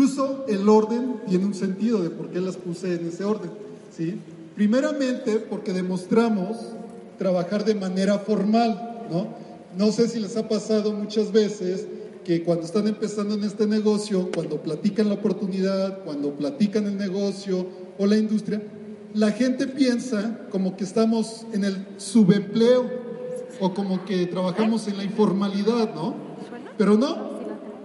Incluso el orden tiene un sentido de por qué las puse en ese orden. ¿sí? Primeramente porque demostramos trabajar de manera formal. ¿no? no sé si les ha pasado muchas veces que cuando están empezando en este negocio, cuando platican la oportunidad, cuando platican el negocio o la industria, la gente piensa como que estamos en el subempleo o como que trabajamos en la informalidad, ¿no? Pero no,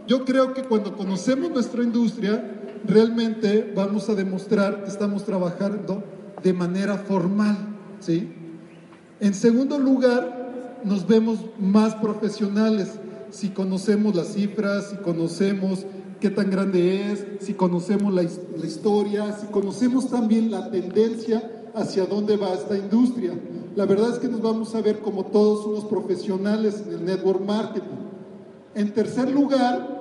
yo creo que cuando conocemos nuestra industria, realmente vamos a demostrar que estamos trabajando de manera formal, ¿sí? En segundo lugar, nos vemos más profesionales si conocemos las cifras, si conocemos qué tan grande es, si conocemos la, la, historia, si conocemos también la tendencia hacia dónde va esta industria. La verdad es que nos vamos a ver como todos unos profesionales en el network marketing. En tercer lugar,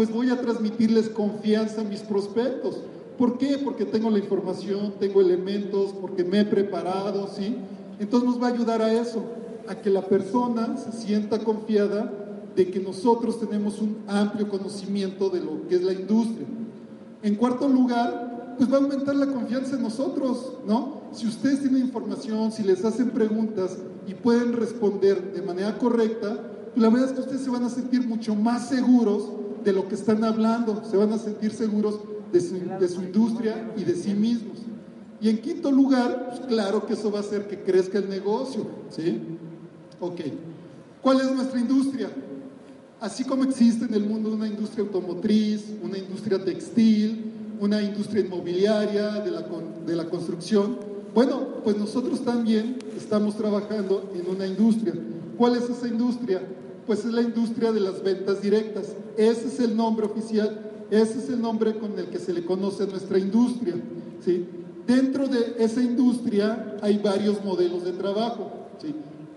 pues voy a transmitirles confianza a mis prospectos. ¿Por qué? Porque tengo la información, tengo elementos, porque me he preparado, ¿sí? Entonces nos va a ayudar a eso, a que la persona se sienta confiada de que nosotros tenemos un amplio conocimiento de lo que es la industria. En cuarto lugar, pues va a aumentar la confianza en nosotros, ¿no? Si ustedes tienen información, si les hacen preguntas y pueden responder de manera correcta, pues la verdad es que ustedes se van a sentir mucho más seguros de lo que están hablando, se van a sentir seguros de su, industria y de sí mismos. Y en quinto lugar, pues claro que eso va a hacer que crezca el negocio, ¿sí? Ok. ¿Cuál es nuestra industria? Así como existe en el mundo una industria automotriz, una industria textil, una industria inmobiliaria, de la, de la construcción, bueno, pues nosotros también estamos trabajando en una industria. ¿Cuál es esa industria? Pues es la industria de las ventas directas. Ese es el nombre oficial, ese es el nombre con el que se le conoce a nuestra industria. ¿sí? Dentro de esa industria hay varios modelos de trabajo. ¿sí?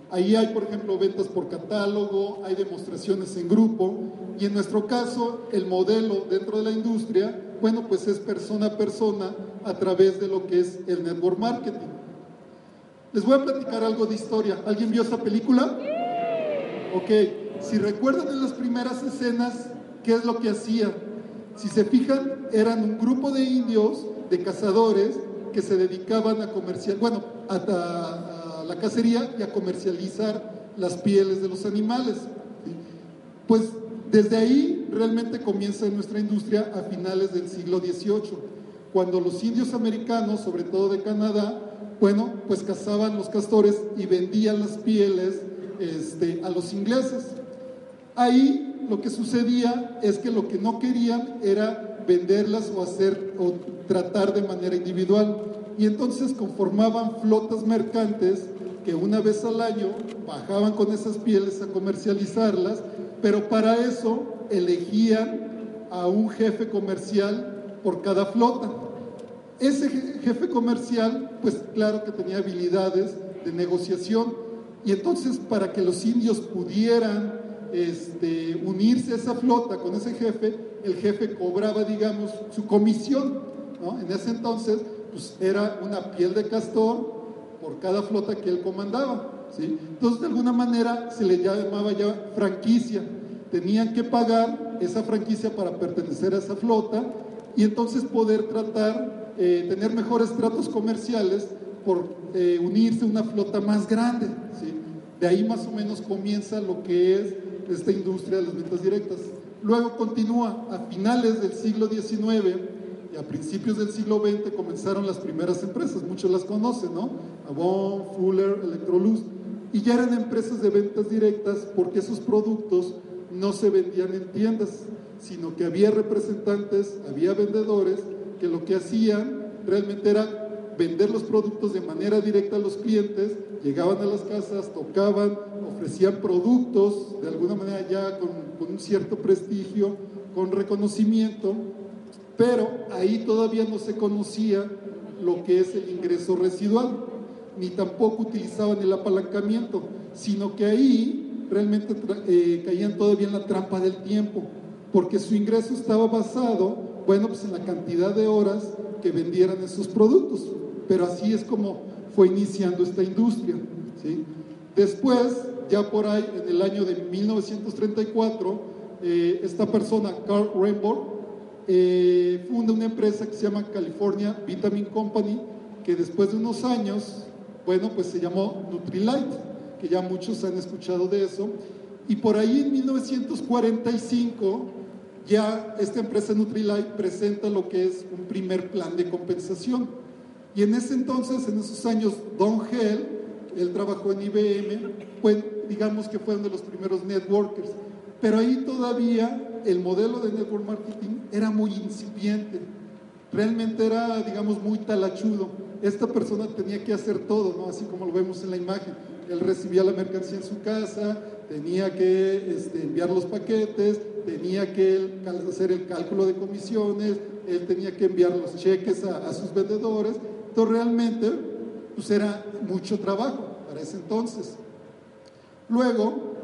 Ahí hay, por ejemplo, ventas por catálogo, hay demostraciones en grupo y en nuestro caso el modelo dentro de la industria, bueno, pues es persona a persona a través de lo que es el network marketing. Les voy a platicar algo de historia. ¿Alguien vio esa película? Ok, si recuerdan en las primeras escenas, ¿qué es lo que hacían? Si se fijan, eran un grupo de indios, de cazadores, que se dedicaban a comerciar, bueno, a la cacería y a comercializar las pieles de los animales. Pues desde ahí realmente comienza nuestra industria a finales del siglo XVIII, cuando los indios americanos, sobre todo de Canadá, bueno, pues cazaban los castores y vendían las pieles este, a los ingleses. Ahí lo que sucedía es que lo que no querían era venderlas o hacer o tratar de manera individual. Y entonces conformaban flotas mercantes que una vez al año bajaban con esas pieles a comercializarlas, pero para eso elegían a un jefe comercial por cada flota. Ese jefe comercial, pues claro que tenía habilidades de negociación y entonces para que los indios pudieran este, unirse a esa flota con ese jefe, el jefe cobraba, digamos, su comisión. En ese entonces, pues era una piel de castor por cada flota que él comandaba. ¿sí? Entonces, de alguna manera se le llamaba ya franquicia. Tenían que pagar esa franquicia para pertenecer a esa flota y entonces poder tratar, eh, tener mejores tratos comerciales por eh, unirse a una flota más grande. De ahí más o menos comienza lo que es esta industria de las ventas directas. Luego continúa, a finales del siglo XIX y a principios del siglo XX comenzaron las primeras empresas, muchos las conocen, ¿no? Avon, Fuller, Electrolux, y ya eran empresas de ventas directas porque esos productos no se vendían en tiendas, sino que había representantes, había vendedores que lo que hacían realmente era vender los productos de manera directa a los clientes, llegaban a las casas, tocaban, ofrecían productos de alguna manera ya con, un cierto prestigio, con reconocimiento, pero ahí todavía no se conocía lo que es el ingreso residual, ni tampoco utilizaban el apalancamiento, sino que ahí realmente eh, caían todavía en la trampa del tiempo, porque su ingreso estaba basado, bueno, pues en la cantidad de horas que vendieran esos productos. Pero así es como fue iniciando esta industria. ¿sí? Después, ya por ahí, en el año de 1934, eh, esta persona, Carl Rainbow, eh, funda una empresa que se llama California Vitamin Company, que después de unos años, bueno, pues se llamó Nutrilite, que ya muchos han escuchado de eso. Y por ahí en 1945 ya esta empresa Nutrilite presenta lo que es un primer plan de compensación. Y en ese entonces, en esos años, Don Hell, él trabajó en IBM, pues digamos que fue uno de los primeros networkers. Pero ahí todavía el modelo de network marketing era muy incipiente. Realmente era, digamos, muy talachudo. Esta persona tenía que hacer todo, ¿no? Así como lo vemos en la imagen. Él recibía la mercancía en su casa, tenía que este, enviar los paquetes, tenía que hacer el cálculo de comisiones, él tenía que enviar los cheques a, a sus vendedores. Entonces realmente pues era mucho trabajo para ese entonces. Luego,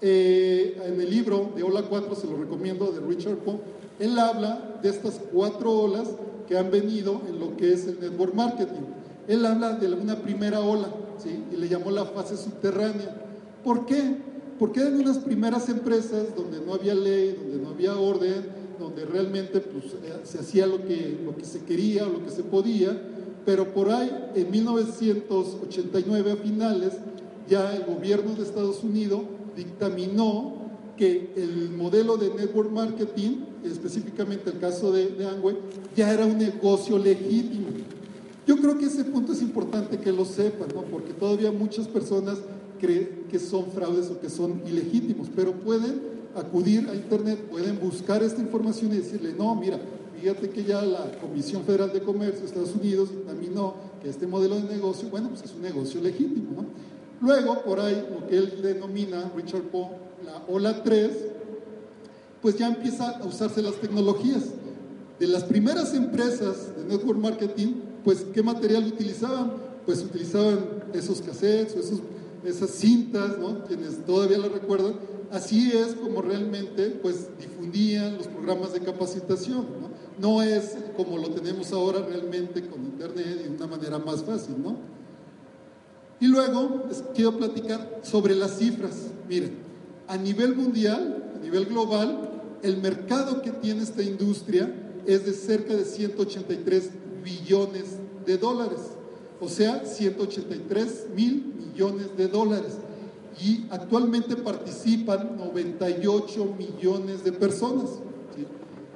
eh, en el libro de Ola 4, se lo recomiendo, de Richard Poe, él habla de estas cuatro olas que han venido en lo que es el network marketing. Él habla de una primera ola, ¿sí? y le llamó la fase subterránea. ¿Por qué? Porque eran unas primeras empresas donde no había ley, donde no había orden, donde realmente pues, eh, se hacía lo que, lo que se quería o lo que se podía, pero por ahí, en 1989 a finales, ya el gobierno de Estados Unidos dictaminó que el modelo de network marketing, específicamente el caso de, de Amway, ya era un negocio legítimo. Yo creo que ese punto es importante que lo sepan, ¿no? porque todavía muchas personas creen que son fraudes o que son ilegítimos, pero pueden acudir a Internet, pueden buscar esta información y decirle, no, mira, fíjate que ya la Comisión Federal de Comercio de Estados Unidos dictaminó que este modelo de negocio, bueno, pues es un negocio legítimo, ¿no? Luego, por ahí, lo que él denomina, Richard Poe, la ola 3, pues ya empieza a usarse las tecnologías. De las primeras empresas de network marketing, pues, ¿qué material utilizaban? Pues utilizaban esos cassettes esos, esas cintas, ¿no? Quienes todavía lo recuerdan. Así es como realmente, pues, difundían los programas de capacitación, ¿no? No es como lo tenemos ahora realmente con Internet y de una manera más fácil, ¿no? Y luego les quiero platicar sobre las cifras. Miren, a nivel mundial, a nivel global, el mercado que tiene esta industria es de cerca de 183 billones de dólares, o sea, 183 mil millones de dólares. Y actualmente participan 98 millones de personas.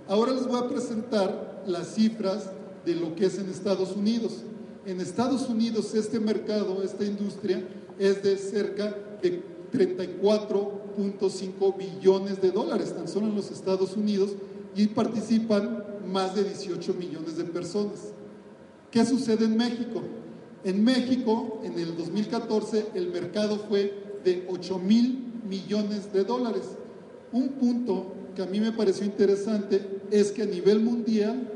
Ahora les voy a presentar las cifras de lo que es en Estados Unidos. En Estados Unidos este mercado, esta industria, es de cerca de 34.5 billones de dólares, tan solo en los Estados Unidos, y participan más de 18 millones de personas. ¿Qué sucede en México? En México, en el 2014, el mercado fue de 8 mil millones de dólares. Un punto que a mí me pareció interesante es que a nivel mundial,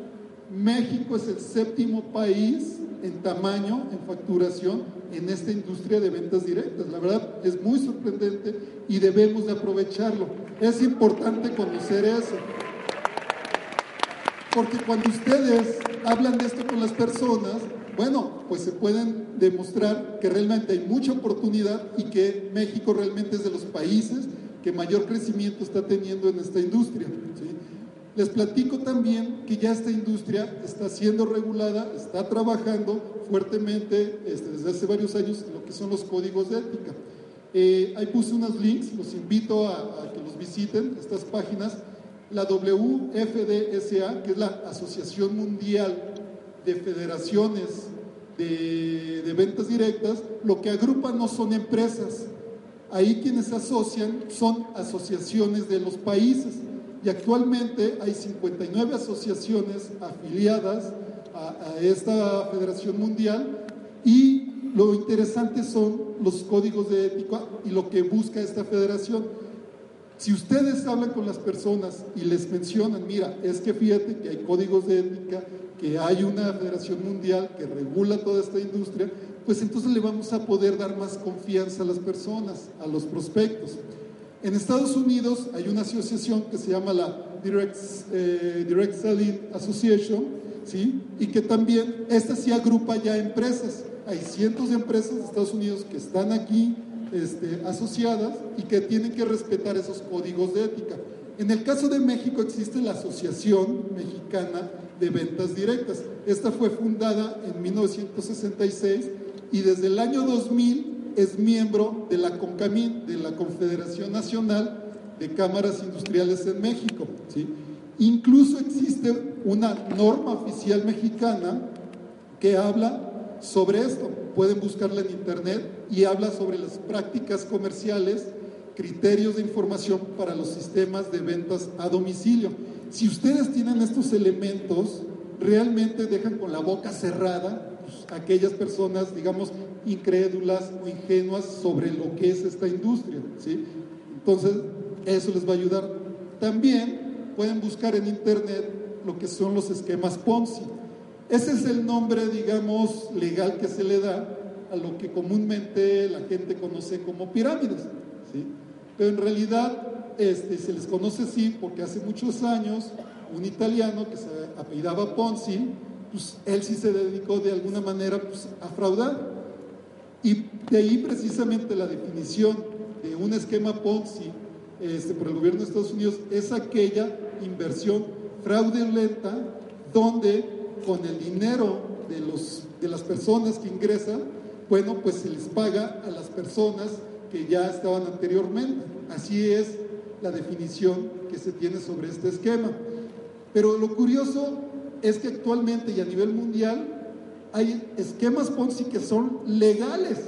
México es el séptimo país en tamaño, en facturación, en esta industria de ventas directas. La verdad es muy sorprendente y debemos de aprovecharlo. Es importante conocer eso. Porque cuando ustedes hablan de esto con las personas, bueno, pues se pueden demostrar que realmente hay mucha oportunidad y que México realmente es de los países que mayor crecimiento está teniendo en esta industria. Les platico también que ya esta industria está siendo regulada, está trabajando fuertemente este, desde hace varios años en lo que son los códigos de ética. Eh, ahí puse unos links, los invito a, que los visiten, estas páginas. La WFDSA, que es la Asociación Mundial de Federaciones de, Ventas Directas, lo que agrupa no son empresas. Ahí quienes asocian son asociaciones de los países y actualmente hay 59 asociaciones afiliadas a, esta Federación Mundial y lo interesante son los códigos de ética y lo que busca esta federación. Si ustedes hablan con las personas y les mencionan, mira, es que fíjate que hay códigos de ética, que hay una federación mundial que regula toda esta industria, pues entonces le vamos a poder dar más confianza a las personas, a los prospectos. En Estados Unidos hay una asociación que se llama la Direct, eh, Direct Selling Association, ¿sí? y que también, esta sí agrupa ya empresas. Hay cientos de empresas de Estados Unidos que están aquí este, asociadas y que tienen que respetar esos códigos de ética. En el caso de México existe la Asociación Mexicana de Ventas Directas. Esta fue fundada en 1966 y desde el año 2000 es miembro de la CONCAMIN, de la Confederación Nacional de Cámaras Industriales en México. ¿sí? Incluso existe una norma oficial mexicana que habla sobre esto. Pueden buscarla en internet y habla sobre las prácticas comerciales, criterios de información para los sistemas de ventas a domicilio. Si ustedes tienen estos elementos, realmente dejan con la boca cerrada pues, aquellas personas, digamos, incrédulas o ingenuas sobre lo que es esta industria. ¿sí? Entonces, eso les va a ayudar. También pueden buscar en internet lo que son los esquemas Ponzi. Ese es el nombre, digamos, legal que se le da a lo que comúnmente la gente conoce como pirámides. ¿sí? Pero en realidad este, se les conoce así porque hace muchos años un italiano que se apellidaba Ponzi, pues él sí se dedicó de alguna manera pues, a fraudar. Y de ahí precisamente la definición de un esquema Ponzi este, por el gobierno de Estados Unidos es aquella inversión fraudulenta donde con el dinero de, los, de las personas que ingresan, bueno, pues se les paga a las personas que ya estaban anteriormente. Así es la definición que se tiene sobre este esquema. Pero lo curioso es que actualmente y a nivel mundial hay esquemas Ponzi que son legales,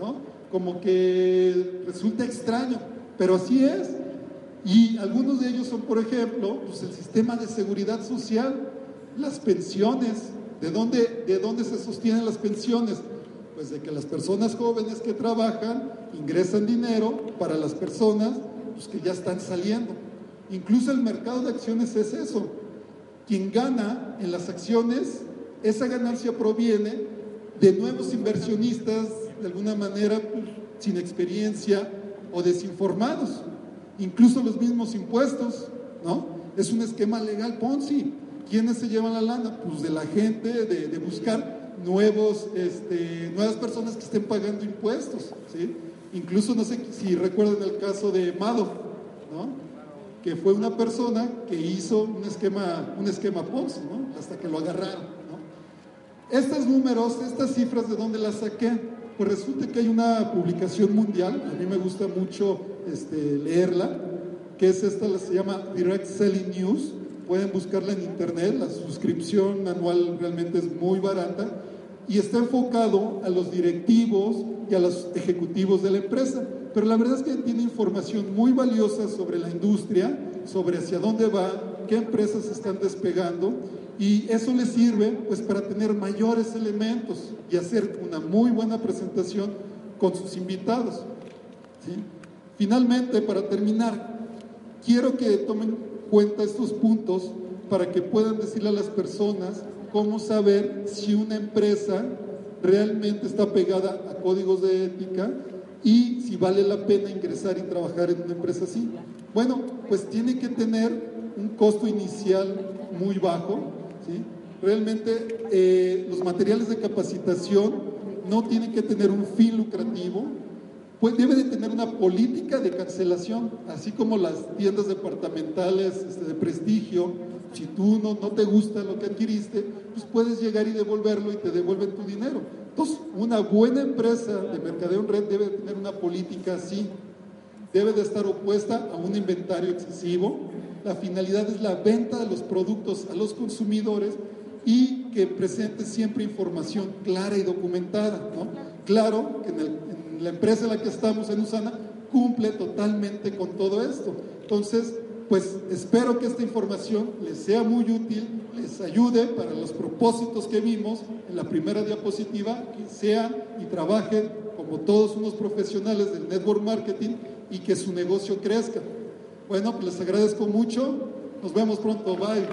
¿no? Como que resulta extraño, pero así es. Y algunos de ellos son, por ejemplo, pues el sistema de seguridad social, las pensiones. ¿De dónde, ¿De dónde se sostienen las pensiones? Pues de que las personas jóvenes que trabajan ingresan dinero para las personas pues, que ya están saliendo. Incluso el mercado de acciones es eso. Quien gana en las acciones, esa ganancia proviene de nuevos inversionistas, de alguna manera sin experiencia o desinformados incluso los mismos impuestos, ¿no? Es un esquema legal Ponzi. ¿Quiénes se llevan la lana? Pues de la gente, de, buscar nuevos, este, nuevas personas que estén pagando impuestos, ¿sí? Incluso no sé si recuerdan el caso de Madoff, ¿no? Que fue una persona que hizo un esquema, un esquema Ponzi, ¿no? Hasta que lo agarraron. Estos números, estas cifras, ¿de dónde las saqué? Pues resulta que hay una publicación mundial, a mí me gusta mucho este, leerla, que es esta, se llama Direct Selling News. Pueden buscarla en internet, la suscripción anual realmente es muy barata y está enfocado a los directivos y a los ejecutivos de la empresa. Pero la verdad es que tiene información muy valiosa sobre la industria, sobre hacia dónde va, qué empresas están despegando y eso les sirve pues para tener mayores elementos y hacer una muy buena presentación con sus invitados. Finalmente, para terminar, quiero que tomen cuenta estos puntos para que puedan decirle a las personas cómo saber si una empresa realmente está pegada a códigos de ética y si vale la pena ingresar y trabajar en una empresa así. Bueno, pues tiene que tener un costo inicial muy bajo, Realmente eh, los materiales de capacitación no tienen que tener un fin lucrativo, pues debe de tener una política de cancelación, así como las tiendas departamentales este, de prestigio. Si tú no, no te gusta lo que adquiriste, pues puedes llegar y devolverlo y te devuelven tu dinero. Entonces, una buena empresa de mercadeo en red debe tener una política así. Debe de estar opuesta a un inventario excesivo, la finalidad es la venta de los productos a los consumidores y que presente siempre información clara y documentada. Claro que en, la empresa en la que estamos, en Usana, cumple totalmente con todo esto. Entonces, pues espero que esta información les sea muy útil, les ayude para los propósitos que vimos en la primera diapositiva, que sean y trabajen como todos unos profesionales del network marketing y que su negocio crezca. Bueno, pues les agradezco mucho. Nos vemos pronto. Bye.